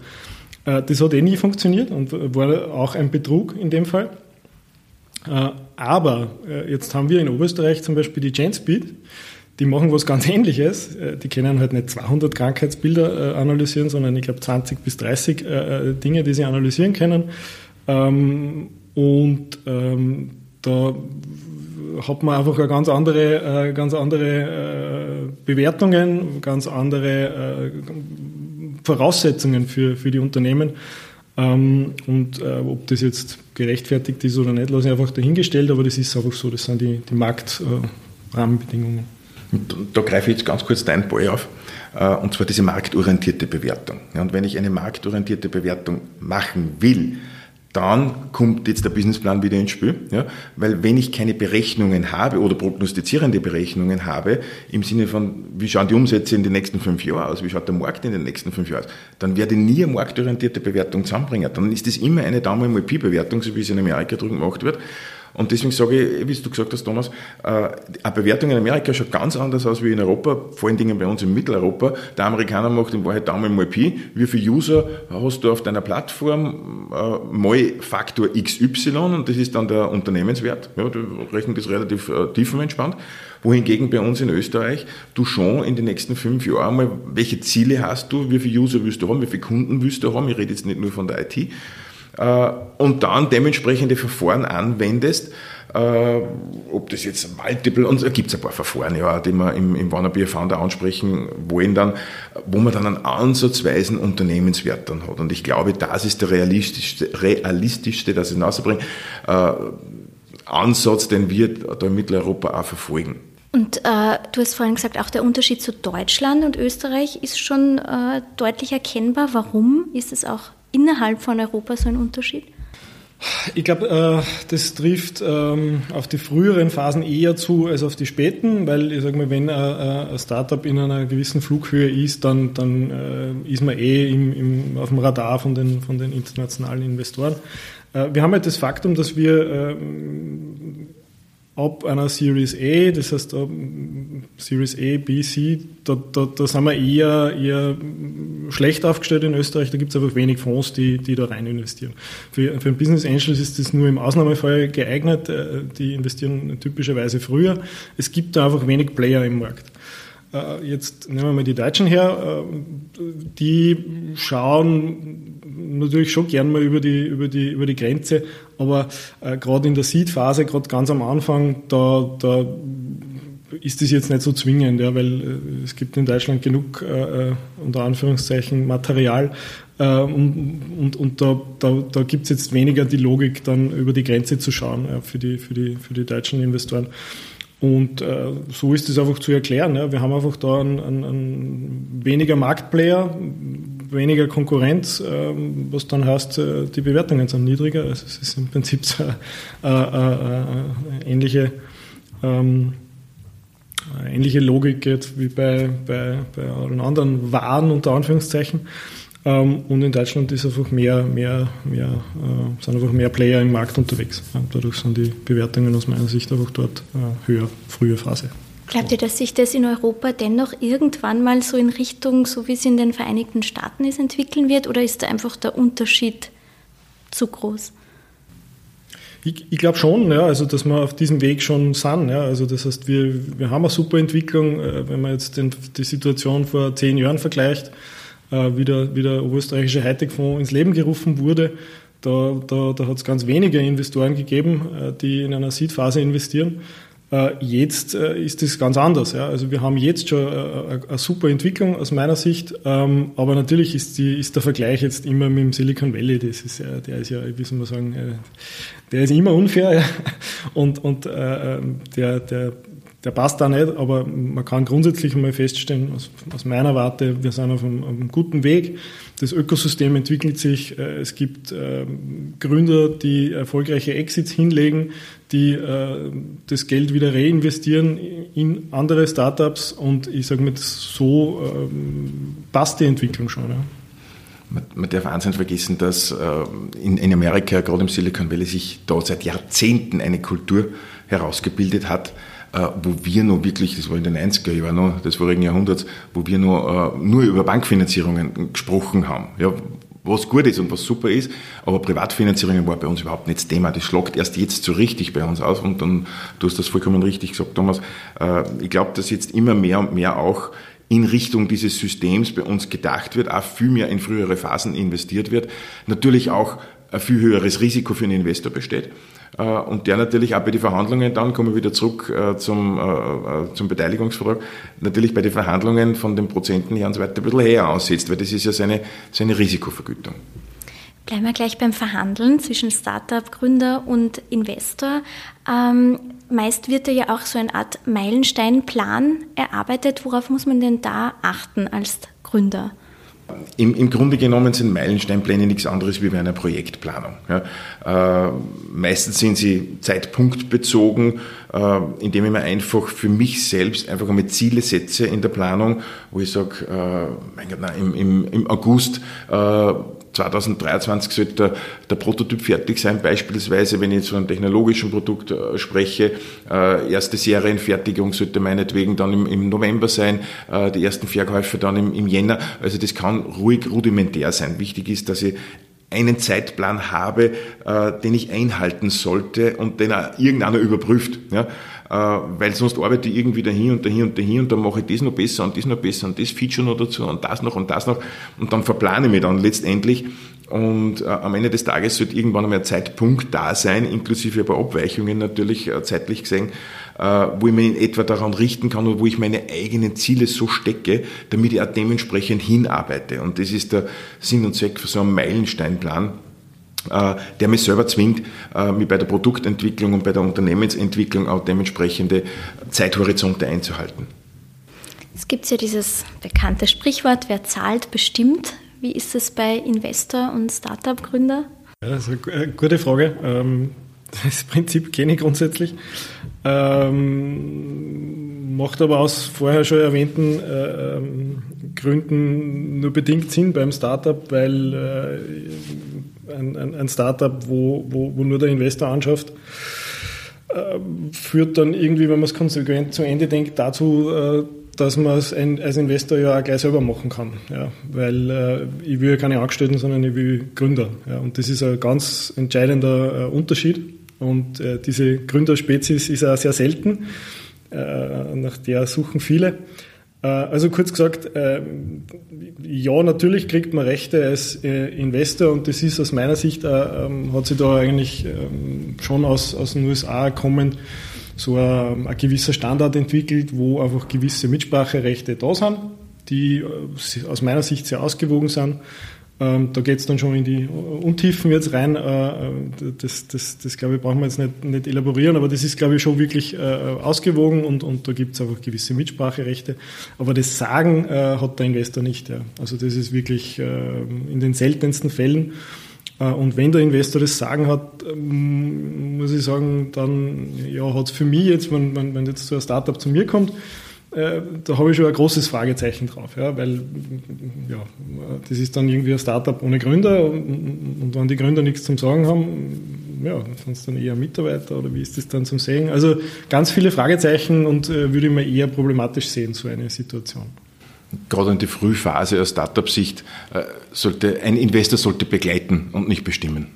Äh, das hat eh nie funktioniert und war auch ein Betrug in dem Fall. Äh, aber äh, jetzt haben wir in Oberösterreich zum Beispiel die GenSpeed, die machen was ganz Ähnliches. Äh, die können halt nicht 200 Krankheitsbilder äh, analysieren, sondern ich glaube 20 bis 30 äh, Dinge, die sie analysieren können. Ähm, und ähm, da hat man einfach ganz andere, ganz andere Bewertungen, ganz andere Voraussetzungen für, für die Unternehmen. Ähm, und ob das jetzt gerechtfertigt ist oder nicht, lasse ich einfach dahingestellt, aber das ist einfach so, das sind die, die Marktrahmenbedingungen. Und da greife ich jetzt ganz kurz deinen Ball auf, äh, und zwar diese marktorientierte Bewertung. Und wenn ich eine marktorientierte Bewertung machen will, dann kommt jetzt der Businessplan wieder ins Spiel. Ja? Weil wenn ich keine Berechnungen habe oder prognostizierende Berechnungen habe, im Sinne von, wie schauen die Umsätze in den nächsten fünf Jahren aus, wie schaut der Markt in den nächsten fünf Jahren aus, dann werde ich nie eine marktorientierte Bewertung zusammenbringen. Dann ist das immer eine Daumen mal Pi-Bewertung, so wie es in Amerika drüben gemacht wird. Und deswegen sage ich, wie du gesagt hast, Thomas, äh, eine Bewertung in Amerika schaut ganz anders aus wie in Europa, vor allen Dingen bei uns in Mitteleuropa. Der Amerikaner macht in Wahrheit Daumen mal Pi. Wie viele User hast du auf deiner Plattform? Äh, mal Faktor XY und das ist dann der Unternehmenswert. Ja, du rechnen das relativ äh, tiefenentspannt. Wohingegen bei uns in Österreich du schon in den nächsten fünf Jahren mal, welche Ziele hast du, wie viele User willst du haben, wie viele Kunden willst du haben, ich rede jetzt nicht nur von der IT, und dann dementsprechende Verfahren anwendest, äh, ob das jetzt Multiple, und da gibt es ein paar Verfahren, ja, die wir im, im Wannabe Founder ansprechen wollen, dann, wo man dann einen ansatzweisen Unternehmenswert dann hat. Und ich glaube, das ist der realistischste, realistischste das ich hinausbringe, äh, Ansatz, den wir da in Mitteleuropa auch verfolgen. Und äh, du hast vorhin gesagt, auch der Unterschied zu Deutschland und Österreich ist schon äh, deutlich erkennbar. Warum ist es auch innerhalb von Europa so ein Unterschied? Ich glaube, äh, das trifft ähm, auf die früheren Phasen eher zu als auf die späten, weil ich sage mal, wenn ein Startup in einer gewissen Flughöhe ist, dann, dann äh, ist man eh im, im, auf dem Radar von den, von den internationalen Investoren. Äh, wir haben halt das Faktum, dass wir ab einer Series A, das heißt Series A, B, C, da, da, da sind wir eher, eher schlecht aufgestellt in Österreich, da gibt es einfach wenig Fonds, die, die da rein investieren. Für, für ein Business Angels ist das nur im Ausnahmefall geeignet, äh, die investieren typischerweise früher. Es gibt da einfach wenig Player im Markt. Äh, jetzt nehmen wir mal die Deutschen her, äh, die schauen natürlich schon gern mal über die, über die, über die Grenze, aber äh, gerade in der Seed-Phase, gerade ganz am Anfang, da, da ist das jetzt nicht so zwingend, ja, weil es gibt in Deutschland genug, äh unter Anführungszeichen, Material. Äh, und, und, und da, da, da gibt es jetzt weniger die Logik, dann über die Grenze zu schauen ja, für, die, für, die, für die deutschen Investoren. Und äh, so ist es einfach zu erklären. Ja. Wir haben einfach da einen, einen, einen weniger Marktplayer, weniger Konkurrenz, äh, was dann heißt, äh, die Bewertungen sind niedriger. Also es ist im Prinzip so eine ähnliche, ähm, ähnliche Logik jetzt wie bei, bei, bei allen anderen Waren unter Anführungszeichen. Ähm, und in Deutschland ist einfach mehr, mehr, mehr, äh, sind einfach mehr Player im Markt unterwegs. dadurch sind die Bewertungen aus meiner Sicht einfach dort äh, höher, frühe Phase. Glaubt ihr, dass sich das in Europa dennoch irgendwann mal so in Richtung, so wie es in den Vereinigten Staaten ist, entwickeln wird? Oder ist da einfach der Unterschied zu groß? Ich, ich glaube schon, ja, also dass wir auf diesem Weg schon sind. Ja, also das heißt, wir, wir haben eine super Entwicklung, äh, wenn man jetzt den, die Situation vor zehn Jahren vergleicht wie, der, wie der österreichische Hightech-Fonds ins Leben gerufen wurde. Da, da, da hat es ganz wenige Investoren gegeben, äh, die in einer Seed-Phase investieren. Äh, jetzt ist das ganz anders. Ja. Also wir haben jetzt schon eine super Entwicklung aus meiner Sicht, ähm, aber natürlich ist, die, ist der Vergleich jetzt immer mit dem Silicon Valley. Das ist der ist ja, wie soll man sagen, der ist immer unfair ja. und, und der, der der passt da nicht, aber man kann grundsätzlich einmal feststellen, aus, aus meiner Warte, wir sind auf einem, auf einem, guten Weg. Das Ökosystem entwickelt sich. Äh, es gibt äh, Gründer, die erfolgreiche Exits hinlegen, die äh, das Geld wieder reinvestieren in andere Startups und ich sage mal, so ähm, passt die Entwicklung schon. Ja. Man, darf eins nicht vergessen, dass in, Amerika, gerade im Silicon Valley, sich da seit Jahrzehnten eine Kultur herausgebildet hat, wo wir noch wirklich, das war in den 90er Jahren noch, des vorigen Jahrhunderts, wo wir noch, äh, nur über Bankfinanzierungen gesprochen haben. Ja, was gut ist und was super ist, aber Privatfinanzierungen war bei uns überhaupt nicht das Thema. Das schlagt erst jetzt so richtig bei uns aus und dann, du hast das vollkommen richtig gesagt, Thomas. Äh, ich glaube, dass jetzt immer mehr und mehr auch in Richtung dieses Systems bei uns gedacht wird, auch viel mehr in frühere Phasen investiert wird. Natürlich auch ein viel höheres Risiko für einen Investor besteht. Äh, und der natürlich auch bei den Verhandlungen, dann kommen wir wieder zurück äh, zum, äh, zum Beteiligungsvertrag, natürlich bei den Verhandlungen von den Prozenten her und so weiter ein bisschen höher aussetzt, weil das ist ja seine, seine Risikovergütung. Bleiben wir gleich beim Verhandeln zwischen Startup-Gründer und Investor. Ähm, meist wird ja auch so eine Art Meilensteinplan erarbeitet. Worauf muss man denn da achten als Gründer? Im, Im, Grunde genommen sind Meilensteinpläne nichts anderes wie bei einer Projektplanung. Ja. Äh, meistens sind sie zeitpunktbezogen, äh, indem ich mir einfach für mich selbst einfach einmal Ziele setze in der Planung, wo ich sage, äh, mein Gott, im, im, im August äh, 2023 sollte der, der, Prototyp fertig sein, beispielsweise, wenn ich jetzt von einem technologischen Produkt äh, spreche. Äh, erste Serienfertigung sollte meinetwegen dann im, im November sein, äh, die ersten Verkäufe dann im, im Jänner. Also das kann ruhig rudimentär sein. Wichtig ist, dass ich einen Zeitplan habe, äh, den ich einhalten sollte und den auch irgendeiner überprüft. Ja? Äh, weil sonst arbeite ich irgendwie dahin und dahin und dahin und dann mache ich das noch besser und das noch besser und das Feature noch dazu und das noch und das noch und dann verplane ich mich dann letztendlich und äh, am Ende des Tages wird irgendwann einmal ein Zeitpunkt da sein, inklusive paar Abweichungen natürlich äh, zeitlich gesehen, äh, wo ich mich in etwa daran richten kann und wo ich meine eigenen Ziele so stecke, damit ich auch dementsprechend hinarbeite. Und das ist der Sinn und Zweck für so einen Meilensteinplan der mich selber zwingt, äh, mich bei der Produktentwicklung und bei der Unternehmensentwicklung auch dementsprechende Zeithorizonte einzuhalten. Es gibt ja dieses bekannte Sprichwort, wer zahlt, bestimmt. Wie ist es bei Investor und Startup-Gründer? Ja, das ist eine gute Frage. Ähm, das Prinzip kenne ich grundsätzlich. Ähm, macht aber aus vorher schon erwähnten äh, ähm, Gründen nur bedingt Sinn beim Startup, weil äh, ein, ein, ein Startup, wo, wo, wo nur der Investor anschafft, äh, führt dann irgendwie, wenn man es konsequent zu Ende denkt, dazu, äh, dass man es als Investor ja auch gleich selber machen kann. Ja, weil äh, ich will ja keine Angestellten, sondern ich will Gründer. Ja, und das ist ein ganz entscheidender Unterschied. Und diese Gründerspezies ist auch sehr selten. Nach der suchen viele. Äh, also kurz gesagt, äh, ja, natürlich kriegt man Rechte als äh, Investor und das ist aus meiner Sicht, ähm, hat sich da eigentlich ähm, schon aus, aus den USA kommend so ein, ein gewisser Standard entwickelt, wo einfach gewisse Mitspracherechte da sind, die aus meiner Sicht sehr ausgewogen sind ähm, da geht es dann schon in die Untiefen jetzt rein. Äh, das, das, das glaube ich, brauchen wir jetzt nicht, nicht elaborieren, aber das ist, glaube ich, schon wirklich äh, ausgewogen und, und da gibt es einfach gewisse Mitspracherechte. Aber das Sagen äh, hat der Investor nicht. Ja. Also das ist wirklich in den seltensten Fällen. Und wenn der Investor das Sagen hat, ähm, muss ich sagen, dann ja, hat es für mich jetzt, wenn, wenn, wenn jetzt so ein Startup zu mir kommt, äh, da habe ich schon ein großes Fragezeichen drauf, ja, weil ja, das ist dann irgendwie ein Startup ohne Gründer und, und wenn die Gründer nichts zum Sagen haben, ja, sind es dann eher Mitarbeiter oder wie ist das dann zum Sehen? Also ganz viele Fragezeichen und äh, würde ich mir eher problematisch sehen, so eine Situation. Gerade in der Frühphase aus Startup-Sicht äh, sollte ein Investor sollte begleiten und nicht bestimmen.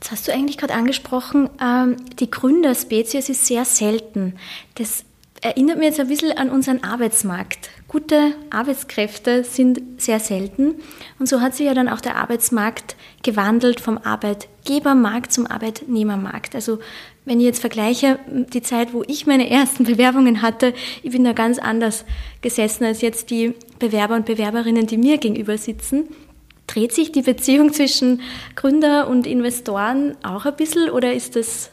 Das hast du eigentlich gerade angesprochen. Ähm, die Gründerspezies ist sehr selten. Das erinnert mich jetzt ein bisschen an unseren Arbeitsmarkt. Gute Arbeitskräfte sind sehr selten und so hat sich ja dann auch der Arbeitsmarkt gewandelt vom Arbeitgebermarkt zum Arbeitnehmermarkt. Also wenn ich jetzt vergleiche die Zeit, wo ich meine ersten Bewerbungen hatte, ich bin da ganz anders gesessen als jetzt die Bewerber und Bewerberinnen, die mir gegenüber sitzen. Dreht sich die Beziehung zwischen Gründer und Investoren auch ein bisschen oder ist das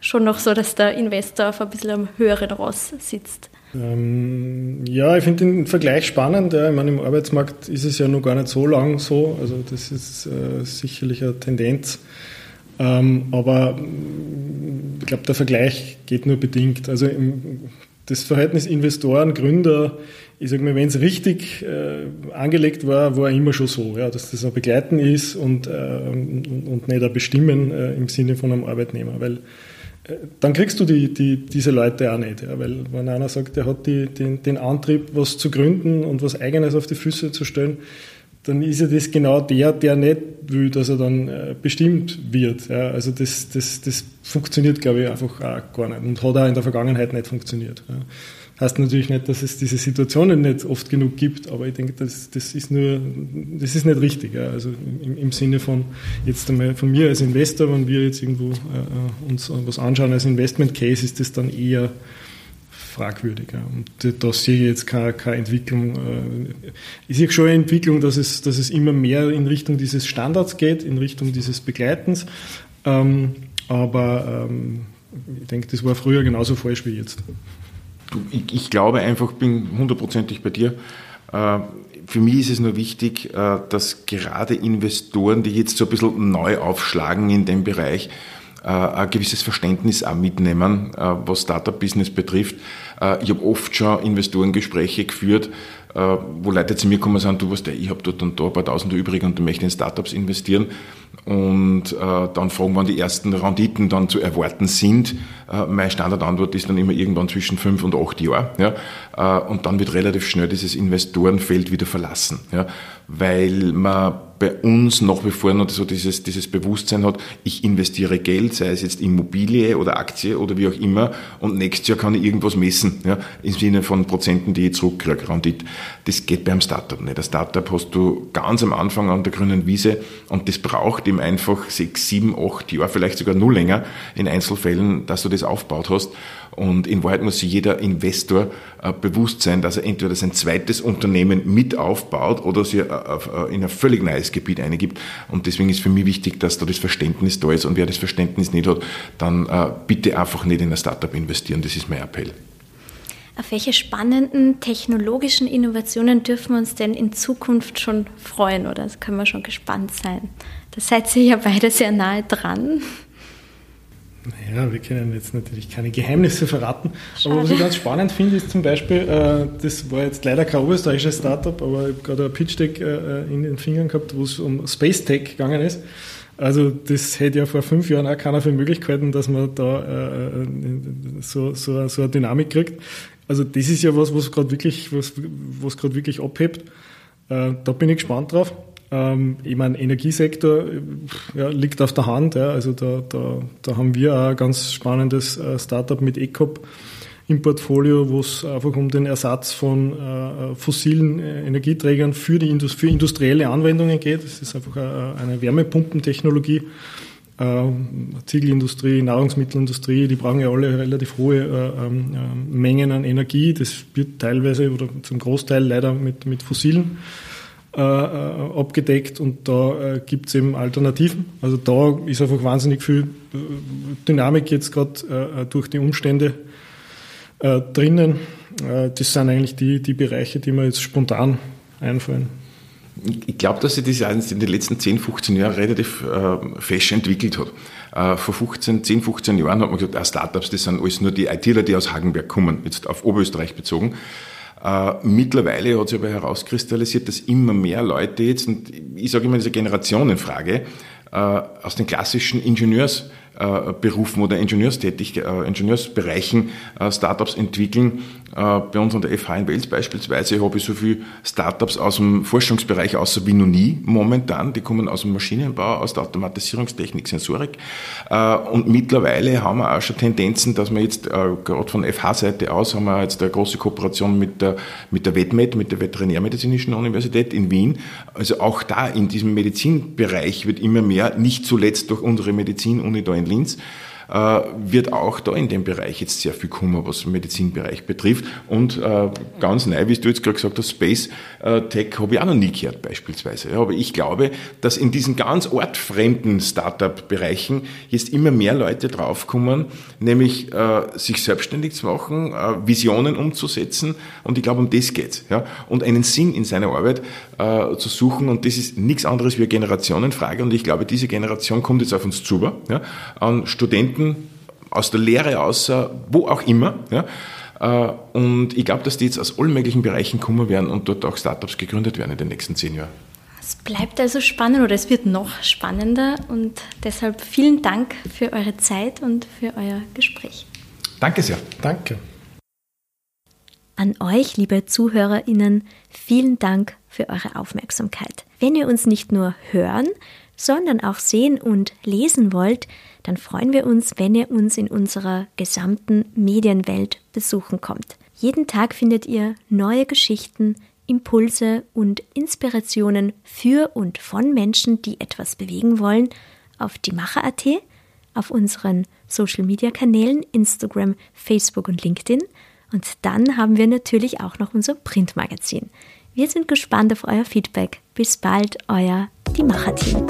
schon noch so, dass der Investor auf ein bisschen am höheren Ross sitzt. Ähm, ja, ich finde den Vergleich spannend. Ja. Ich meine, im Arbeitsmarkt ist es ja noch gar nicht so lang so. Also das ist äh, sicherlich eine Tendenz. Ähm, aber ich glaube, der Vergleich geht nur bedingt. Also im, das Verhältnis Investoren, Gründer, ich sage mal, wenn es richtig äh, angelegt war, war immer schon so, ja, dass das ein Begleiten ist und, äh, und, und nicht ein Bestimmen äh, im Sinne von einem Arbeitnehmer. Weil dann kriegst du die, die, diese Leute auch nicht. Ja, weil wenn einer sagt, er hat die, den, den Antrieb, was zu gründen und was Eigenes auf die Füße zu stellen, dann ist ja das genau der, der nicht will, dass er dann äh, bestimmt wird. Ja, also das, das, das funktioniert, glaube ich, einfach auch gar nicht und hat auch in der Vergangenheit nicht funktioniert. Ja. Heißt natürlich nicht, dass es diese Situationen nicht oft genug gibt, aber ich denke, das, das ist nur, das ist nicht richtig. Ja. Also im, im, Sinne von jetzt einmal von mir als Investor, wenn wir jetzt irgendwo äh, äh uns was anschauen als Investment Case, ist das dann eher fragwürdig. Ja. Und da sehe ich jetzt keine, keine Entwicklung. Äh, ich sehe schon eine Entwicklung, dass es, dass es immer mehr in Richtung dieses Standards geht, in Richtung dieses Begleitens. Ähm, aber ähm, ich denke, das war früher genauso falsch wie jetzt ich, ich glaube einfach, bin hundertprozentig bei dir. Äh, für mich ist es nur wichtig, äh, dass gerade Investoren, die jetzt so ein bisschen neu aufschlagen in dem Bereich, äh, ein gewisses Verständnis auch mitnehmen, was Startup-Business betrifft. Ich habe oft schon Investorengespräche geführt, wo Leute zu mir kommen und sagen, du weißt ich habe dort und da ein paar Tausende übrig und du möchte in Startups investieren und dann fragen, wann die ersten Renditen dann zu erwarten sind. Äh, meine Standardantwort ist dann immer irgendwann zwischen fünf und acht Jahren. Ja? Äh, und dann wird relativ schnell dieses Investorenfeld wieder verlassen, ja? weil man bei uns nach wie vor noch so dieses, dieses Bewusstsein hat, ich investiere Geld, sei es jetzt Immobilie oder Aktie oder wie auch immer, und nächstes Jahr kann ich irgendwas messen, ja, im Sinne von Prozenten, die ich zurückkriege, Rendite. Das geht beim Startup nicht. Das Startup hast du ganz am Anfang an der grünen Wiese und das braucht im einfach sechs, sieben, acht Jahre, vielleicht sogar nur länger in Einzelfällen, dass du das aufgebaut hast. Und in Wahrheit muss sich jeder Investor äh, bewusst sein, dass er entweder sein zweites Unternehmen mit aufbaut oder sich äh, äh, in ein völlig neues Gebiet eingibt. Und deswegen ist für mich wichtig, dass da das Verständnis da ist. Und wer das Verständnis nicht hat, dann bitte einfach nicht in ein Startup investieren. Das ist mein Appell. Auf welche spannenden technologischen Innovationen dürfen wir uns denn in Zukunft schon freuen oder können wir schon gespannt sein? Da seid ihr ja beide sehr nahe dran. Naja, wir können jetzt natürlich keine Geheimnisse verraten. Schade. Aber was ich ganz spannend finde, ist zum Beispiel, äh, das war jetzt leider kein österreichisches Startup, aber ich habe gerade ein Pitch Deck äh, in den Fingern gehabt, wo es um Space Tech gegangen ist. Also das hätte ja vor fünf Jahren auch keiner für Möglichkeiten, dass man da äh, so, so, so eine Dynamik kriegt. Also das ist ja was, was gerade wirklich, was, was gerade wirklich abhebt. da bin ich gespannt drauf. Ähm, ich meine, Energiesektor ja, liegt auf der Hand. Ja. Also da, da, da haben wir auch ein ganz spannendes äh, Startup mit ECOP im Portfolio, wo es einfach um den Ersatz von äh, fossilen äh, Energieträgern für, die Indust für industrielle Anwendungen geht. Das ist einfach äh, eine Wärmepumpentechnologie. Äh, Ziegelindustrie, Nahrungsmittelindustrie, die brauchen ja alle relativ hohe äh, ähm, äh, Mengen an Energie. Das wird teilweise oder zum Großteil leider mit, mit fossilen äh, abgedeckt und da äh, gibt es eben Alternativen. Also da ist einfach wahnsinnig viel Dynamik jetzt gerade durch die Umstände drinnen. das sind eigentlich die, die Bereiche, die mir jetzt spontan einfallen. Ich glaube, dass sich das in den letzten 10, 15 Jahren relativ äh, fesch entwickelt hat. Äh, vor 15, 10, 15 Jahren hat man gesagt, ah, Startups, das sind alles nur die ITler, die aus Hagenberg kommen, jetzt auf Oberösterreich bezogen. Äh, mittlerweile hat sich aber herauskristallisiert, dass immer mehr Leute jetzt, und ich sage immer diese Generationenfrage, äh, aus den klassischen Ingenieurs äh, oder Ingenieurstätig, Ingenieursbereichen Startups entwickeln. Bei uns an der FH in Wels beispielsweise habe ich so viele Startups aus dem Forschungsbereich außer wie noch nie momentan. Die kommen aus dem Maschinenbau, aus der Automatisierungstechnik, Sensorik. Und mittlerweile haben wir auch schon Tendenzen, dass wir jetzt gerade von FH-Seite aus haben wir jetzt eine große Kooperation mit der, mit der WetMed, mit der Veterinärmedizinischen Universität in Wien. Also auch da in diesem Medizinbereich wird immer mehr, nicht zuletzt durch unsere Medizinuni da in Linz, äh, wird auch da in dem Bereich jetzt sehr viel kommen, was den Medizinbereich betrifft. Und äh, ganz neu, wie du jetzt gerade gesagt hast, Space äh, Tech habe ich auch noch nie gehört beispielsweise. Aber ich glaube, dass in diesen ganz ortfremden Startup-Bereichen jetzt immer mehr Leute draufkommen, nämlich äh, sich selbstständig zu machen, äh, Visionen umzusetzen. Und ich glaube, um das geht's. Ja? Und einen Sinn in seiner Arbeit äh, zu suchen. Und das ist nichts anderes wie eine Generationenfrage. Und ich glaube, diese Generation kommt jetzt auf uns zu, ja? an Studenten, Studenten aus der Lehre, außer wo auch immer. Ja? Äh, und ich glaube, dass die jetzt aus allen möglichen Bereichen kommen werden und dort auch Startups gegründet werden in den nächsten zehn Jahren. Es bleibt also spannend oder es wird noch spannender und deshalb vielen Dank für eure Zeit und für euer Gespräch. Danke sehr. Danke. An euch, liebe ZuhörerInnen, vielen Dank für eure Aufmerksamkeit. Wenn ihr uns nicht nur hören, sondern auch sehen und lesen wollt, dann freuen wir uns, wenn ihr uns in unserer gesamten Medienwelt besuchen kommt. Jeden Tag findet ihr neue Geschichten, Impulse und Inspirationen für und von Menschen, die etwas bewegen wollen, auf die Macher.at, auf unseren Social Media Kanälen Instagram, Facebook und LinkedIn. Und dann haben wir natürlich auch noch unser Printmagazin. Wir sind gespannt auf euer Feedback. Bis bald, euer Die Macher-Team.